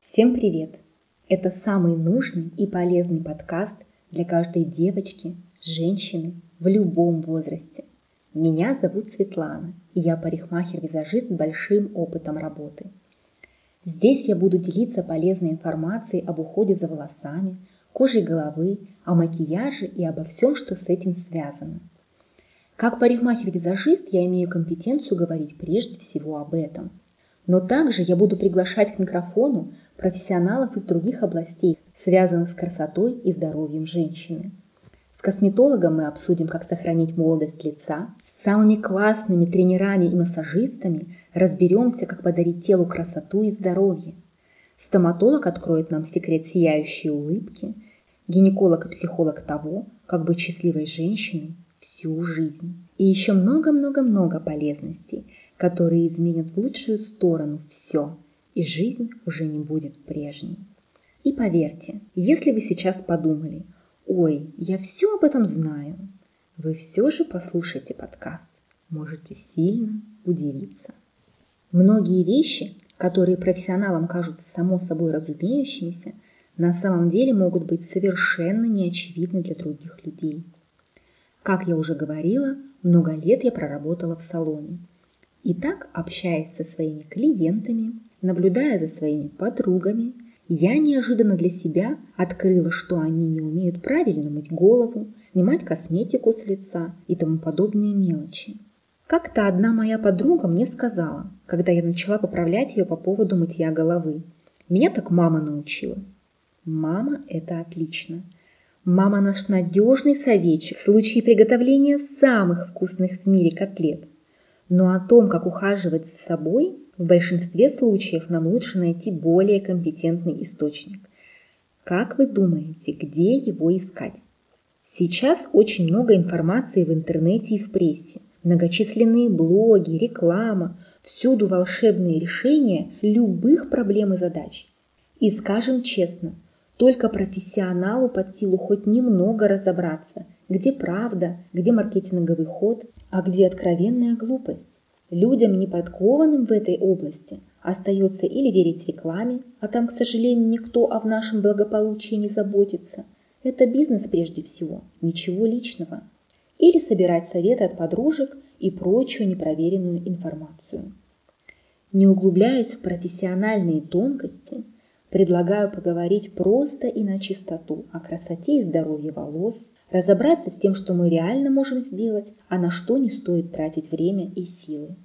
Всем привет! Это самый нужный и полезный подкаст для каждой девочки, женщины в любом возрасте. Меня зовут Светлана, и я парикмахер-визажист с большим опытом работы. Здесь я буду делиться полезной информацией об уходе за волосами, кожей головы, о макияже и обо всем, что с этим связано. Как парикмахер-визажист я имею компетенцию говорить прежде всего об этом. Но также я буду приглашать к микрофону профессионалов из других областей, связанных с красотой и здоровьем женщины. С косметологом мы обсудим, как сохранить молодость лица, с самыми классными тренерами и массажистами разберемся, как подарить телу красоту и здоровье. Стоматолог откроет нам секрет сияющей улыбки, гинеколог и психолог того, как быть счастливой женщиной всю жизнь. И еще много-много-много полезностей, которые изменят в лучшую сторону все, и жизнь уже не будет прежней. И поверьте, если вы сейчас подумали, ой, я все об этом знаю, вы все же послушайте подкаст. Можете сильно удивиться. Многие вещи, которые профессионалам кажутся само собой разумеющимися, на самом деле могут быть совершенно неочевидны для других людей. Как я уже говорила, много лет я проработала в салоне. И так, общаясь со своими клиентами, наблюдая за своими подругами, я неожиданно для себя открыла, что они не умеют правильно мыть голову, снимать косметику с лица и тому подобные мелочи. Как-то одна моя подруга мне сказала, когда я начала поправлять ее по поводу мытья головы. Меня так мама научила. Мама – это отлично. Мама наш надежный советчик в случае приготовления самых вкусных в мире котлет. Но о том, как ухаживать за собой, в большинстве случаев нам лучше найти более компетентный источник. Как вы думаете, где его искать? Сейчас очень много информации в интернете и в прессе. Многочисленные блоги, реклама, всюду волшебные решения любых проблем и задач. И скажем честно, только профессионалу под силу хоть немного разобраться, где правда, где маркетинговый ход, а где откровенная глупость. Людям, не подкованным в этой области, остается или верить рекламе, а там, к сожалению, никто о нашем благополучии не заботится. Это бизнес прежде всего, ничего личного. Или собирать советы от подружек и прочую непроверенную информацию. Не углубляясь в профессиональные тонкости, Предлагаю поговорить просто и на чистоту о красоте и здоровье волос, разобраться с тем, что мы реально можем сделать, а на что не стоит тратить время и силы.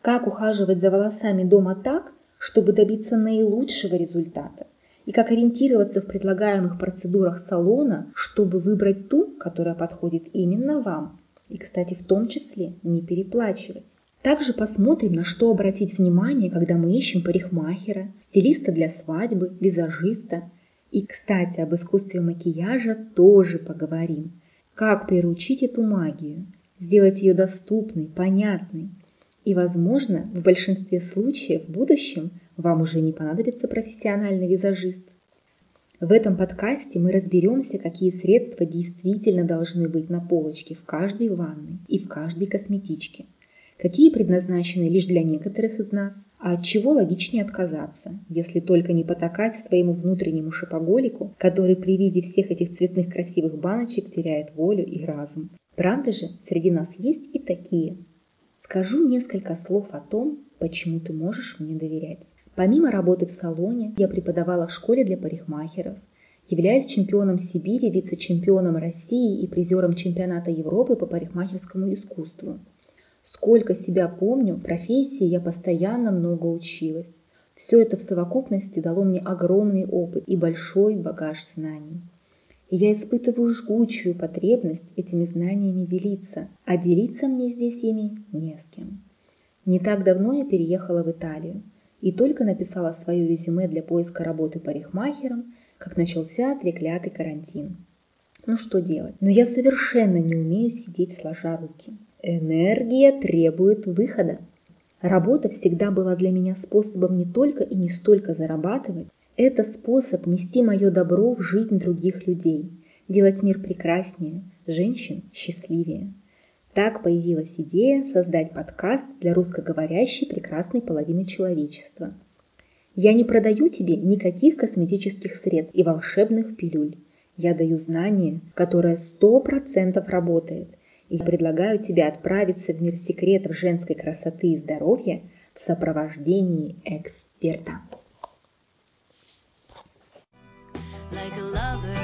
Как ухаживать за волосами дома так, чтобы добиться наилучшего результата, и как ориентироваться в предлагаемых процедурах салона, чтобы выбрать ту, которая подходит именно вам, и, кстати, в том числе не переплачивать. Также посмотрим, на что обратить внимание, когда мы ищем парикмахера, стилиста для свадьбы, визажиста. И, кстати, об искусстве макияжа тоже поговорим. Как приручить эту магию, сделать ее доступной, понятной. И, возможно, в большинстве случаев в будущем вам уже не понадобится профессиональный визажист. В этом подкасте мы разберемся, какие средства действительно должны быть на полочке в каждой ванной и в каждой косметичке – какие предназначены лишь для некоторых из нас, а от чего логичнее отказаться, если только не потакать своему внутреннему шопоголику, который при виде всех этих цветных красивых баночек теряет волю и разум. Правда же, среди нас есть и такие. Скажу несколько слов о том, почему ты можешь мне доверять. Помимо работы в салоне, я преподавала в школе для парикмахеров, являюсь чемпионом Сибири, вице-чемпионом России и призером чемпионата Европы по парикмахерскому искусству. Сколько себя помню, профессии я постоянно много училась. Все это в совокупности дало мне огромный опыт и большой багаж знаний. И я испытываю жгучую потребность этими знаниями делиться, а делиться мне здесь ими не с кем. Не так давно я переехала в Италию и только написала свое резюме для поиска работы парикмахером, как начался треклятый карантин. Ну что делать? Но я совершенно не умею сидеть сложа руки. Энергия требует выхода. Работа всегда была для меня способом не только и не столько зарабатывать, это способ нести мое добро в жизнь других людей, делать мир прекраснее, женщин счастливее. Так появилась идея создать подкаст для русскоговорящей прекрасной половины человечества. Я не продаю тебе никаких косметических средств и волшебных пилюль. Я даю знание, которое сто процентов работает, и предлагаю тебе отправиться в мир секретов женской красоты и здоровья в сопровождении эксперта. like a